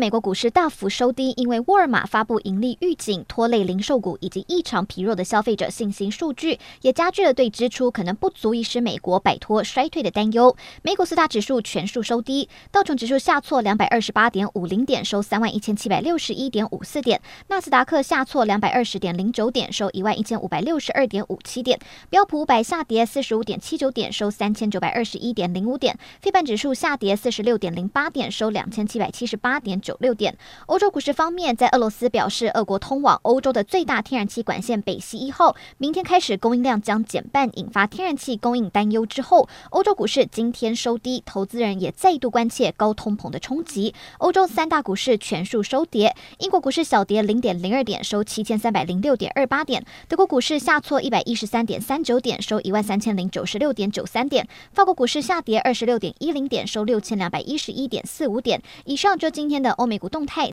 美国股市大幅收低，因为沃尔玛发布盈利预警，拖累零售股以及异常疲弱的消费者信心数据，也加剧了对支出可能不足以使美国摆脱衰退的担忧。美股四大指数全数收低，道琼指数下挫两百二十八点五零点，收三万一千七百六十一点五四点；纳斯达克下挫两百二十点零九点，收一万一千五百六十二点五七点；标普五百下跌四十五点七九点，收三千九百二十一点零五点；非半指数下跌四十六点零八点，收两千七百七十八点九。九六点。欧洲股市方面，在俄罗斯表示，俄国通往欧洲的最大天然气管线北溪一号明天开始供应量将减半，引发天然气供应担忧之后，欧洲股市今天收低，投资人也再度关切高通膨的冲击。欧洲三大股市全数收跌，英国股市小跌零点零二点，收七千三百零六点二八点；德国股市下挫一百一十三点三九点，收一万三千零九十六点九三点；法国股市下跌二十六点一零点，收六千两百一十一点四五点。以上就今天的欧美股动态。